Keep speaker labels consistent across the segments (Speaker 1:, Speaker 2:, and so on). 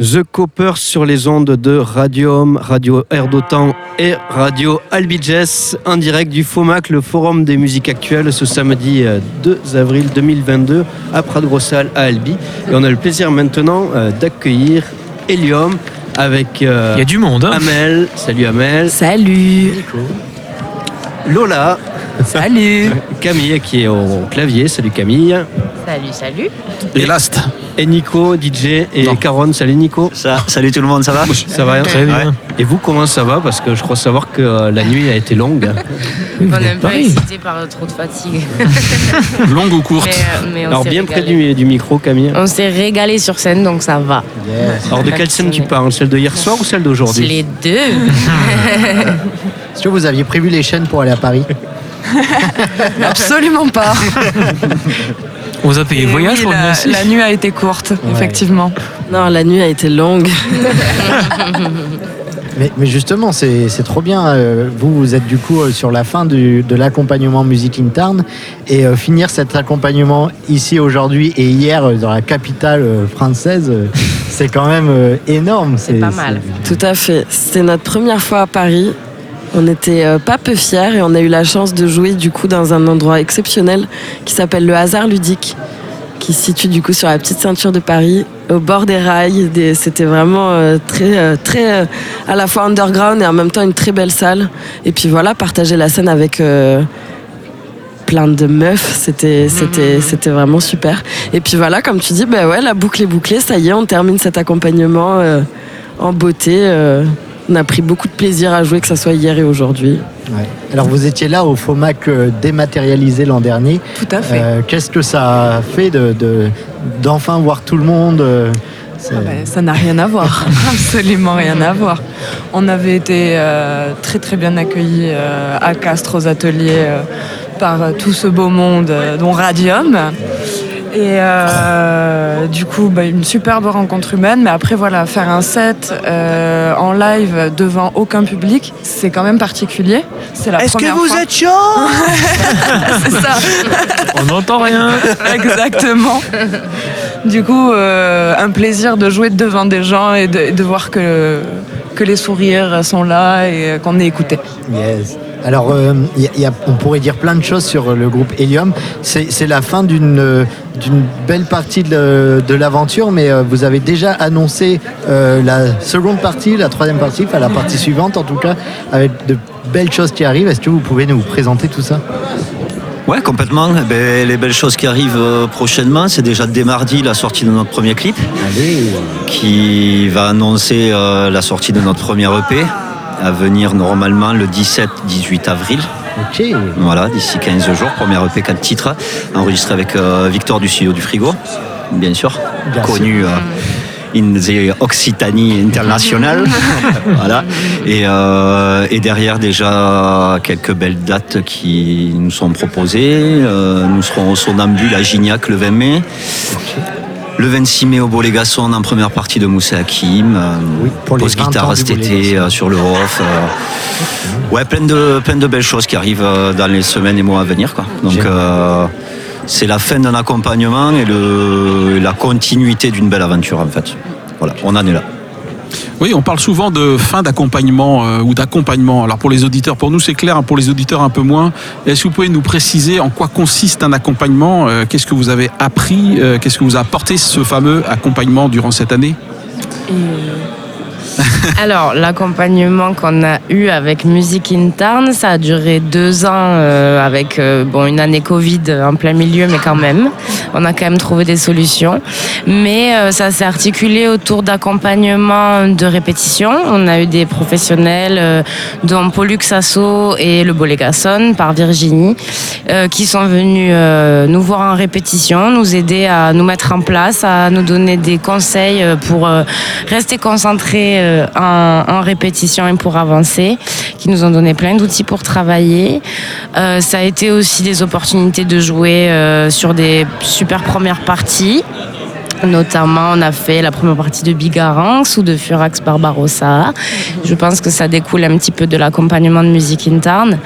Speaker 1: The Copper sur les ondes de Radium, Radio Air d'Otan et Radio Albiges en direct du FOMAC, le Forum des musiques actuelles, ce samedi 2 euh, avril 2022 à Prat-Grossal à Albi. Et on a le plaisir maintenant euh, d'accueillir Helium avec
Speaker 2: euh, Il y a du monde, hein.
Speaker 1: Amel. Salut Amel.
Speaker 3: Salut.
Speaker 1: Lola.
Speaker 3: Salut.
Speaker 1: Camille qui est au clavier. Salut Camille.
Speaker 4: Salut, salut.
Speaker 1: Et Last. Et Nico, DJ et Caron. Salut Nico.
Speaker 5: Ça, salut tout le monde, ça va?
Speaker 1: Ça va
Speaker 2: Très bien.
Speaker 1: Et vous, comment ça va? Parce que je crois savoir que euh, la nuit a été longue.
Speaker 4: On est un peu excité par trop de fatigue.
Speaker 2: longue ou courte
Speaker 4: mais,
Speaker 1: Alors bien près du, du, micro, Camille.
Speaker 4: On s'est régalé sur scène, donc ça va.
Speaker 1: Alors de quelle scène tu parles? Celle de hier soir ou celle d'aujourd'hui?
Speaker 4: Les deux.
Speaker 6: Est-ce que vous aviez prévu les chaînes pour aller à Paris?
Speaker 3: Absolument pas.
Speaker 2: On vous a payé voyage pour
Speaker 3: la, la nuit a été courte, effectivement.
Speaker 7: Non, la nuit a été longue.
Speaker 6: mais, justement, c'est trop bien. Euh, vous, vous êtes du coup euh, sur la fin de l'accompagnement Musique Interne et euh, finir cet accompagnement ici aujourd'hui et hier dans la capitale française, c'est quand même énorme.
Speaker 4: C'est pas mal.
Speaker 7: Tout à fait. C'était notre première fois à Paris. On était euh, pas peu fiers et on a eu la chance de jouer du coup dans un endroit exceptionnel qui s'appelle le Hasard Ludique, qui se situe du coup sur la petite ceinture de Paris, au bord des rails. C'était vraiment euh, très, euh, très à la fois underground et en même temps une très belle salle. Et puis voilà, partager la scène avec plein de meufs, c'était c'était c'était vraiment super. Et puis voilà, comme tu dis, bah ouais, la boucle est bouclée, ça y est, on termine cet accompagnement en beauté on a pris beaucoup de plaisir à jouer, que ce soit hier et aujourd'hui.
Speaker 6: Alors vous étiez là au FOMAC euh, dématérialisé l'an dernier.
Speaker 3: Tout à fait. Euh,
Speaker 6: qu'est-ce que ça a fait d'enfin de, voir tout le monde
Speaker 3: euh, ah ben, ça n'a rien à voir, absolument rien à voir. On avait été très très bien accueillis à Castres aux ateliers par tout ce beau monde, dont Radium. Et euh, du coup, bah, une superbe rencontre humaine. Mais après, voilà, faire un set euh, en live devant aucun public, c'est quand même particulier.
Speaker 6: C'est la Est-ce que vous êtes chaud?
Speaker 3: C'est ça.
Speaker 2: On n'entend rien.
Speaker 3: Exactement. Du coup, euh, un plaisir de jouer devant des gens et de, de voir que, que les sourires sont là et qu'on est écouté.
Speaker 6: Yes. Alors, euh, on pourrait dire plein de choses sur le groupe Helium. C'est la fin d'une belle partie de, l'aventure, mais euh, vous avez déjà annoncé euh, la seconde partie, la troisième partie, enfin la partie suivante en tout cas, avec de belles choses qui arrivent. Est-ce que vous pouvez nous présenter tout ça?
Speaker 5: Ouais, complètement. Eh ben, les belles choses qui arrivent prochainement, c'est déjà dès mardi la sortie de notre premier clip, qui va annoncer la sortie de notre premier EP à venir normalement le 17-18 avril. Voilà, d'ici 15 jours, première EP 4 titres, enregistré avec euh, Victor du studio du Frigo, bien sûr, connu. Euh, in the Occitanie international. voilà. Et, euh, et, derrière déjà quelques belles dates qui nous sont proposées. nous serons au Sonambule à Gignac le 20 mai. Le 26 mai au Bolégasson en première partie de Moussa Hakim. Euh,
Speaker 6: oui, pour les guitare
Speaker 5: cet été euh, sur le Rof. Euh. ouais, plein de, plein de belles choses qui arrivent dans les semaines et mois à venir. Quoi. Donc c'est la fin d'un accompagnement et le, la continuité d'une belle aventure en fait. Voilà, on en est là.
Speaker 2: Oui, on parle souvent de fin d'accompagnement euh, ou d'accompagnement. Alors pour les auditeurs, pour nous c'est clair, hein, pour les auditeurs un peu moins. Est-ce que vous pouvez nous préciser en quoi consiste un accompagnement euh, Qu'est-ce que vous avez appris euh, Qu'est-ce que vous a apporté ce fameux accompagnement durant cette année?
Speaker 4: Alors, l'accompagnement qu'on a eu avec Musique Interne, ça a duré deux ans euh, avec euh, bon, une année Covid en plein milieu, mais quand même. On a quand même trouvé des solutions. Mais euh, ça s'est articulé autour d'accompagnement de répétition. On a eu des professionnels, dont Pollux Sasso et le Bolégasson par Virginie, qui sont venus nous voir en répétition, nous aider à nous mettre en place, à nous donner des conseils pour rester concentrés euh, en, répétition et pour avancer, qui nous ont donné plein d'outils pour travailler. Euh, ça a été aussi des opportunités de jouer euh, sur des super premières parties. Notamment, on a fait la première partie de Bigarance ou de Furax Barbarossa. Je pense que ça découle un petit peu de l'accompagnement de musique interne.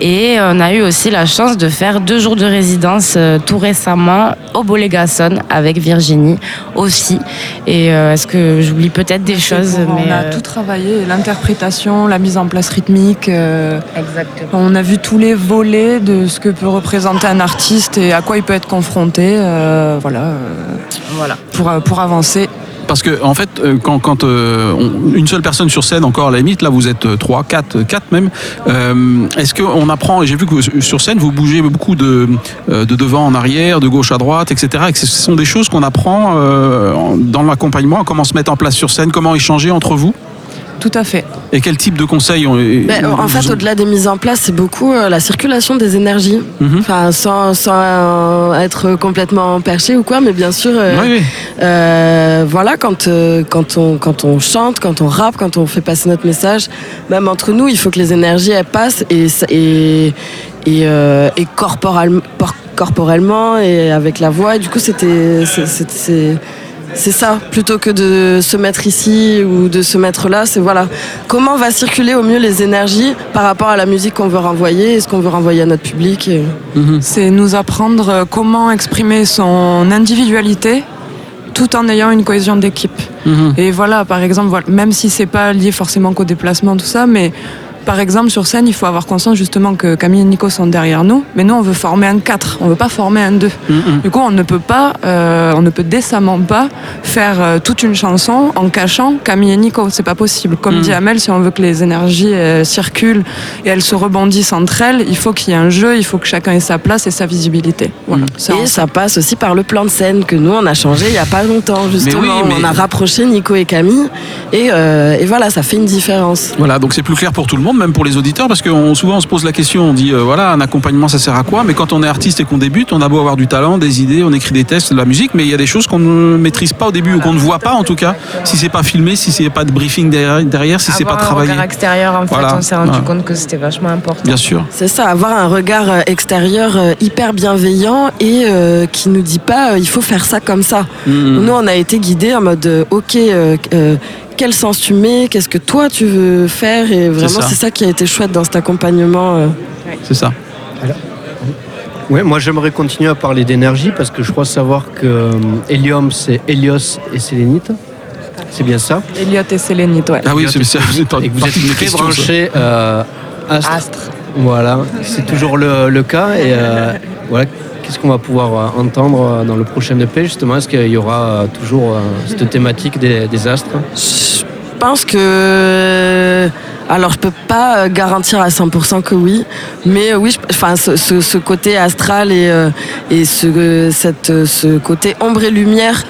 Speaker 4: Et on a eu aussi la chance de faire deux jours de résidence euh, tout récemment au Bolégason avec Virginie aussi. Et euh, est-ce que j'oublie peut-être des choses
Speaker 3: on
Speaker 4: mais,
Speaker 3: a
Speaker 4: euh,
Speaker 3: tout travaillé, l'interprétation, la mise en place rythmique. euh,
Speaker 4: Exactement.
Speaker 3: on a vu tous les volets de ce que peut représenter un artiste et à quoi il peut être confronté. euh, voilà, euh,
Speaker 4: Voilà.
Speaker 3: pour, euh, pour avancer.
Speaker 2: Parce que en fait, euh, quand, quand euh, on- une seule personne sur scène, encore à la limite, là vous êtes euh, trois, quatre, quatre même. euh, Est-ce qu'on apprend J'ai vu que sur scène vous bougez beaucoup de, euh, de devant en arrière, de gauche à droite, etc. Et que ce sont des choses qu'on apprend euh, dans l'accompagnement, comment se mettre en place sur scène, comment échanger entre vous?
Speaker 3: Tout à fait.
Speaker 2: Et quel type de conseils on-
Speaker 7: Ben, en fait, au-delà des mises en place, c'est beaucoup euh, la circulation des énergies.
Speaker 2: Mhm.
Speaker 7: Enfin, sans, sans euh, être complètement perché ou quoi, mais bien sûr, euh,
Speaker 2: Oui, oui.
Speaker 7: euh, voilà, quand, euh, quand, on, quand on chante, quand on rappe, quand on fait passer notre message, même entre nous, il faut que les énergies elles passent et, et, et, euh, et corporel- por- corporellement et avec la voix. Et du coup, c'était c'est- ça, plutôt que de se mettre ici ou de se mettre là, c'est voilà, comment va circuler au mieux les énergies par rapport à la musique qu'on veut renvoyer et ce qu'on veut renvoyer à notre public. et-
Speaker 3: C'est nous apprendre comment exprimer son individualité tout en ayant une cohésion d'équipe.
Speaker 2: Mhm.
Speaker 3: Et voilà, par exemple, voilà, même si c'est pas lié forcément qu'au déplacement, tout ça, mais par exemple, sur scène, il faut avoir conscience justement que Camille et Nico sont derrière nous, mais nous, on veut former un 4, on veut pas former un 2.
Speaker 2: Mhm.
Speaker 3: Du coup, on ne peut pas, euh, on ne peut décemment pas faire euh, toute une chanson en cachant Camille et Nico. C'est pas possible. Comme
Speaker 2: Mhm.
Speaker 3: dit Amel, si on veut que les énergies euh, circulent et elles se rebondissent entre elles, il faut qu'il y ait un jeu, il faut que chacun ait sa place et sa visibilité. Voilà.
Speaker 7: Et ça passe aussi par le plan de scène que nous on a changé il y a pas longtemps justement.
Speaker 2: oui, mais-
Speaker 7: On a rapproché Nico et Camille et, euh, et voilà, ça fait une différence.
Speaker 2: Voilà, donc c'est plus clair pour tout le monde, même pour les auditeurs, parce que on- souvent on se pose la question, on dit euh, voilà, un accompagnement ça sert à quoi? Mais quand on est artiste et qu'on débute, on a beau avoir du talent, des idées, on écrit des textes, de la musique, mais il y a des choses qu'on ne maîtrise pas au début ou qu'on ne voit pas en tout cas, si c'est pas filmé, si c'est pas de briefing derrière, derrière si c'est pas
Speaker 4: Avoir un
Speaker 2: travaillé.
Speaker 4: regard extérieur, en fait,
Speaker 2: Voilà.
Speaker 4: on s'est rendu
Speaker 2: Ouais.
Speaker 4: compte que c'était vachement important.
Speaker 2: Bien sûr.
Speaker 7: C'est ça, avoir un regard euh, extérieur euh, hyper bienveillant et euh, qui nous dit pas euh, il faut faire ça comme ça.
Speaker 2: Mhm.
Speaker 7: Nous on a été guidés en mode ok. euh, euh, quel sens tu mets Qu'est-ce que toi tu veux faire Et vraiment,
Speaker 2: ça.
Speaker 7: c'est ça. qui a été chouette dans cet accompagnement. euh.
Speaker 2: C'est ça.
Speaker 1: Ouais, moi j'aimerais continuer à parler d'énergie parce que je crois savoir que euh, Hélium c'est Hélios et Sélénite. C'est bien ça.
Speaker 3: Elliot et Sélénite, ouais.
Speaker 2: Ah oui, c'est
Speaker 1: Et que vous
Speaker 2: partie de mes
Speaker 1: êtes très
Speaker 2: ça.
Speaker 1: branché euh, astre.
Speaker 4: Astre.
Speaker 1: Voilà, c'est toujours le, le cas. Et euh, voilà, qu'est-ce qu'on va pouvoir euh, entendre euh, dans le prochain EP justement? Est-ce qu'il y aura euh, toujours cette thématique des, astres?
Speaker 7: Je pense que. Alors, je peux pas garantir à 100% que oui, mais oui, enfin, ce, côté astral et, ce, cette, ce côté ombre et lumière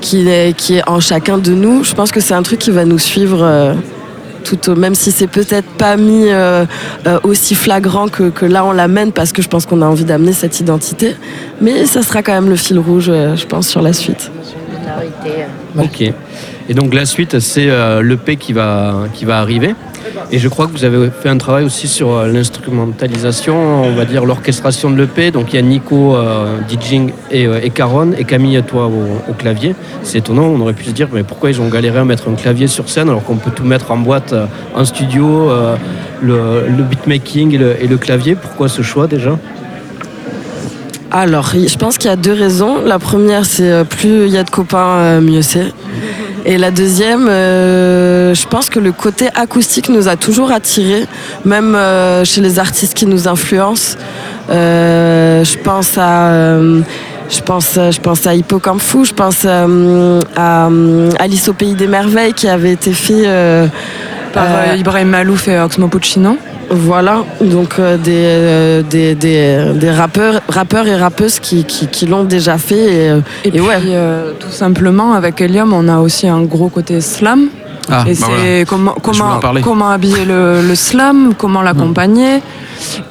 Speaker 7: qui est, qui est en chacun de nous, je pense que c'est un truc qui va nous suivre. Tout au, même si c'est peut-être pas mis euh, euh, aussi flagrant que, que là on l'amène parce que je pense qu'on a envie d'amener cette identité mais ça sera quand même le fil rouge euh, je pense sur la suite
Speaker 1: Ok. Et donc la suite, c'est euh, l'EP qui va, qui va arriver. Et je crois que vous avez fait un travail aussi sur euh, l'instrumentalisation, on va dire l'orchestration de l'EP. Donc il y a Nico euh, DJing et, euh, et Caron et Camille toi au, clavier. C'est étonnant, on aurait pu se dire mais pourquoi ils ont galéré à mettre un clavier sur scène alors qu'on peut tout mettre en boîte euh, en studio, le, beatmaking et le, et le clavier? Pourquoi ce choix déjà?
Speaker 7: Alors, je pense qu'il y a deux raisons. La première, c'est plus il y a de copains, mieux c'est. Et la deuxième, euh, je pense que le côté acoustique nous a toujours attirés, même euh, chez les artistes qui nous influencent. Euh, je pense à. euh, je pense, je pense à Hippocampe Fou, je pense euh, à Alice au Pays des Merveilles qui avait été fait euh,
Speaker 3: Par
Speaker 7: euh,
Speaker 3: Ibrahim Malouf et Oxmo Puccino.
Speaker 7: Voilà, donc euh, des, euh, des, des, des rappeurs, rappeurs et rappeuses qui, qui, qui l'ont déjà fait. Et, euh,
Speaker 3: Et,
Speaker 7: Et
Speaker 3: puis,
Speaker 7: ouais.
Speaker 3: euh, tout simplement, avec Helium, on a aussi un gros côté slam.
Speaker 2: Ah,
Speaker 3: et
Speaker 2: bah
Speaker 3: c'est
Speaker 2: voilà.
Speaker 3: comment, comment, comment habiller le, le slam, comment l'accompagner.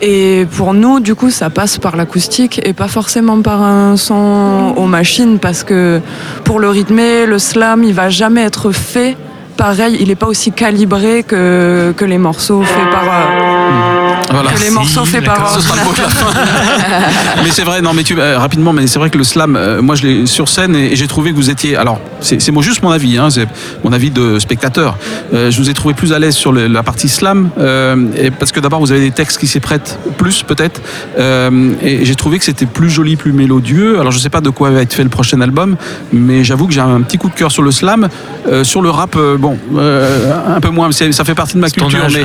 Speaker 3: Et pour nous, du coup, ça passe par l'acoustique et pas forcément par un son aux machines parce que pour le rythmer, le slam, il va jamais être fait pareil. Il n'est pas aussi calibré que, que les morceaux faits par. euh,
Speaker 2: Voilà.
Speaker 3: Que les morceaux faits par
Speaker 2: Ce sera le mot de la fin. mais c'est vrai, non, mais tu, euh, rapidement, mais c'est vrai que le slam, euh, moi je l'ai sur scène et, et j'ai trouvé que vous étiez. Alors, c'est c'est moi juste mon avis, hein, c'est mon avis de spectateur. Euh, je vous ai trouvé plus à l'aise sur le- la partie slam, euh, et parce que d'abord vous avez des textes qui s'y prêtent plus peut-être, euh, et j'ai trouvé que c'était plus joli, plus mélodieux. Alors je sais pas de quoi va être fait le prochain album, mais j'avoue que j'ai un petit coup de cœur sur le slam, Euh, sur le rap, euh, bon, euh, un peu moins. c'est- Ça fait partie de ma culture, mais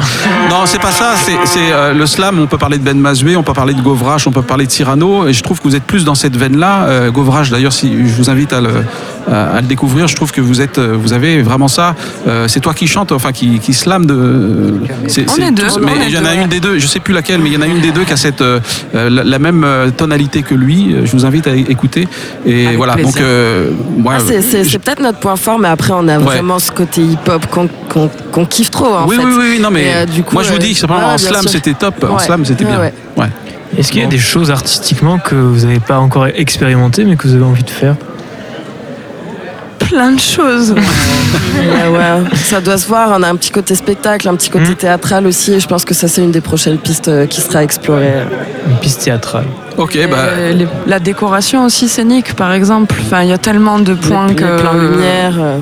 Speaker 2: non, c'est pas ça. C'est c'est, euh, le slam. On peut parler de Ben Mazoué, on peut parler de Govrache, on peut parler de Cyrano. Et je trouve que vous êtes plus dans cette veine-là. Euh, Govrache, d'ailleurs, si je vous invite à le, à, à le découvrir, je trouve que vous êtes, euh, vous avez vraiment ça. Euh, c'est toi qui chante, enfin qui, qui slam de. c'est-
Speaker 3: On
Speaker 2: c'est
Speaker 3: est deux,
Speaker 2: tous- mais
Speaker 3: est
Speaker 2: il y en a
Speaker 3: deux,
Speaker 2: une des deux. Je sais plus laquelle, mais il y en a une des deux qui a cette euh, euh, la, la même euh, tonalité que lui. Je vous invite à écouter. Et
Speaker 3: Avec
Speaker 2: voilà.
Speaker 3: plaisir.
Speaker 2: Donc, euh, ouais,
Speaker 7: Ah, c'est c'est- c'est peut-être notre point fort, mais après, on a
Speaker 2: Ouais.
Speaker 7: vraiment ce côté hip-hop qu'on qu'on- qu'on kiffe trop, en
Speaker 2: oui,
Speaker 7: fait.
Speaker 2: oui, oui, oui, non, mais
Speaker 7: Et, euh, du coup,
Speaker 2: moi je vous
Speaker 7: euh,
Speaker 2: dis, c'est vraiment
Speaker 7: ouais,
Speaker 2: en slam,
Speaker 7: sûr.
Speaker 2: c'était top. En
Speaker 7: Ouais.
Speaker 2: slam, c'était bien.
Speaker 7: ouais.
Speaker 2: Ouais.
Speaker 8: Est-ce qu'il y a des choses artistiquement que vous n'avez pas encore expérimentées mais que vous avez envie de faire?
Speaker 3: Plein de choses.
Speaker 7: Ouais, ouais. Ça doit se voir. On a un petit côté spectacle, un petit côté
Speaker 8: Mhm.
Speaker 7: théâtral aussi. Et je pense que ça, c'est une des prochaines pistes euh, qui sera explorée.
Speaker 8: Une piste théâtrale.
Speaker 2: Ok,
Speaker 3: Et
Speaker 2: bah.
Speaker 3: les- la décoration aussi scénique, par exemple. Enfin, il y a tellement de points
Speaker 7: les,
Speaker 3: que
Speaker 7: les plans lumière. euh,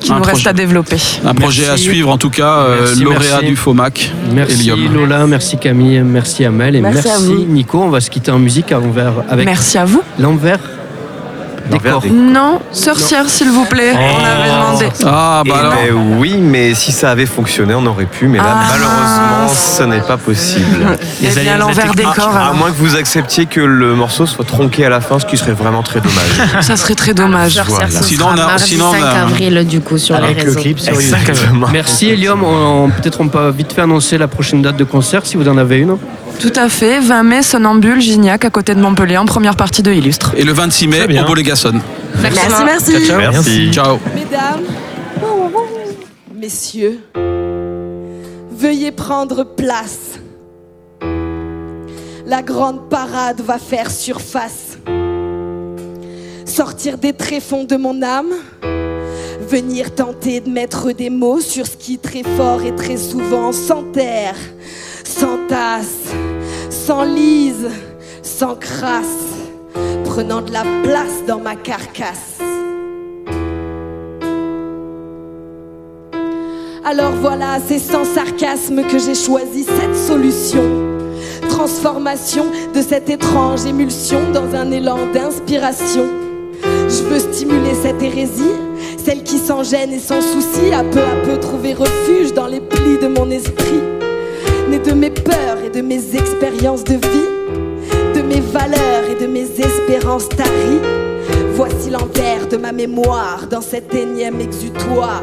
Speaker 3: qui
Speaker 2: Un
Speaker 3: nous reste
Speaker 2: projet.
Speaker 3: à développer.
Speaker 2: Un projet
Speaker 1: Merci.
Speaker 2: à suivre en tout cas, euh,
Speaker 1: Merci,
Speaker 2: lauréat
Speaker 1: merci.
Speaker 2: du FOMAC.
Speaker 1: Merci. Lola, merci Camille, merci Amel et
Speaker 7: Merci.
Speaker 1: Nico. On va se quitter en musique à l'envers avec
Speaker 3: Merci à vous.
Speaker 1: l'envers
Speaker 9: Des-
Speaker 3: Non, sorcière, s'il vous plaît. On avait demandé.
Speaker 2: Ah bah
Speaker 9: Eh
Speaker 2: alors.
Speaker 9: ben oui, mais si ça avait fonctionné, on aurait pu. Mais là,
Speaker 3: Ah.
Speaker 9: malheureusement, ce n'est pas possible.
Speaker 3: Eh
Speaker 8: Les
Speaker 3: bien, l'envers
Speaker 8: techniques.
Speaker 3: décor,
Speaker 9: À
Speaker 3: alors.
Speaker 9: moins que vous acceptiez que le morceau soit tronqué à la fin, ce qui serait vraiment très dommage.
Speaker 3: ça serait très dommage.
Speaker 4: Sorcière,
Speaker 9: Voilà.
Speaker 4: ce
Speaker 2: Sinon,
Speaker 4: sera
Speaker 2: on a-
Speaker 4: mardi
Speaker 2: sinon, on
Speaker 4: 5
Speaker 2: a-
Speaker 4: avril du coup sur les
Speaker 6: Avec le
Speaker 4: réseaux.
Speaker 6: clip sur YouTube.
Speaker 9: Exactement.
Speaker 1: Merci. On- on- Peut-être on peut vite fait annoncer la prochaine date de concert si vous en avez une.
Speaker 3: Tout à fait. 20 mai, Sonnambule, Gignac, à côté de Montpellier, en première partie de Illustre.
Speaker 2: Et le 26 mai au Bolégason.
Speaker 7: Merci, merci.
Speaker 9: Merci.
Speaker 2: Ciao.
Speaker 10: Mesdames, messieurs, veuillez prendre place. La grande parade va faire surface. Sortir des tréfonds de mon âme. Venir tenter de mettre des mots sur ce qui très fort et très souvent s'enterre. Sans tasse, sans lise, sans crasse. Prenant de la place dans ma carcasse. Alors voilà, c'est sans sarcasme que j'ai choisi cette solution. Transformation de cette étrange émulsion dans un élan d'inspiration. Je veux stimuler cette hérésie, celle qui sans gêne et sans souci a peu à peu trouvé refuge dans ma mémoire dans cet énième exutoire.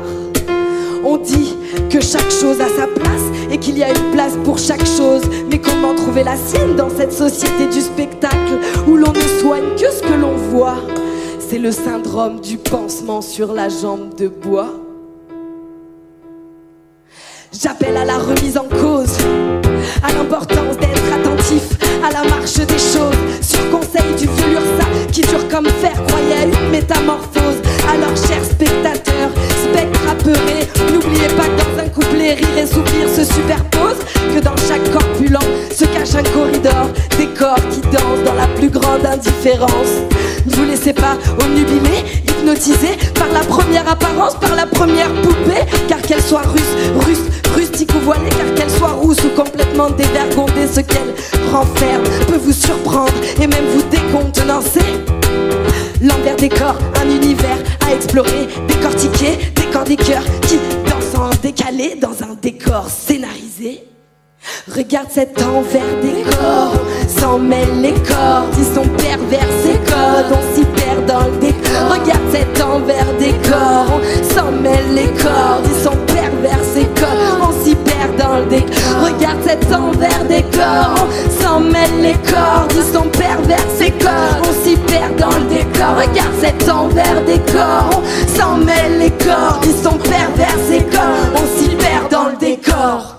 Speaker 10: On dit que chaque chose a sa place et qu'il y a une place pour chaque chose. Mais comment trouver la sienne dans cette société du spectacle où l'on ne soigne que ce que l'on voit? C'est le syndrome du pansement sur la jambe de bois. J'appelle à la remise en cause, à l'importance d'être à la marche des choses, sur conseil du vieux Lursa qui dure comme fer, croyait une métamorphose. Alors, chers spectateurs, spectres apeurés, n'oubliez pas que dans un couplet, rire et soupir se superposent, que dans chaque corpulent se cache un corridor, des corps qui dansent dans la plus grande indifférence. Ne vous laissez pas omnubiler, hypnotiser par la première apparence, par la première poupée, car qu'elle soit russe, russe, rustique ou voilée, car qu'elle soit rousse ou complètement dévergondée, ce qu'elle renferme peut vous surprendre et même vous décontenancer. L'envers des corps, un univers à explorer, décortiquer, des corps des cœurs qui dansent en décalé dans un décor scénarisé. Regarde cet envers des corps, s'en mêle les cordes, ils sont pervers ces codes, on s'y perd dans le décor. Regarde cet envers des corps, on s'en mêle les cordes, ils sont pervers ces codes, Regarde cet envers décor, on s'en mêle les corps, ils sont pervers ces corps, on s'y perd dans le décor. Regarde cet envers décor, on s'en mêle les corps, ils sont pervers ces corps, on s'y perd dans le décor.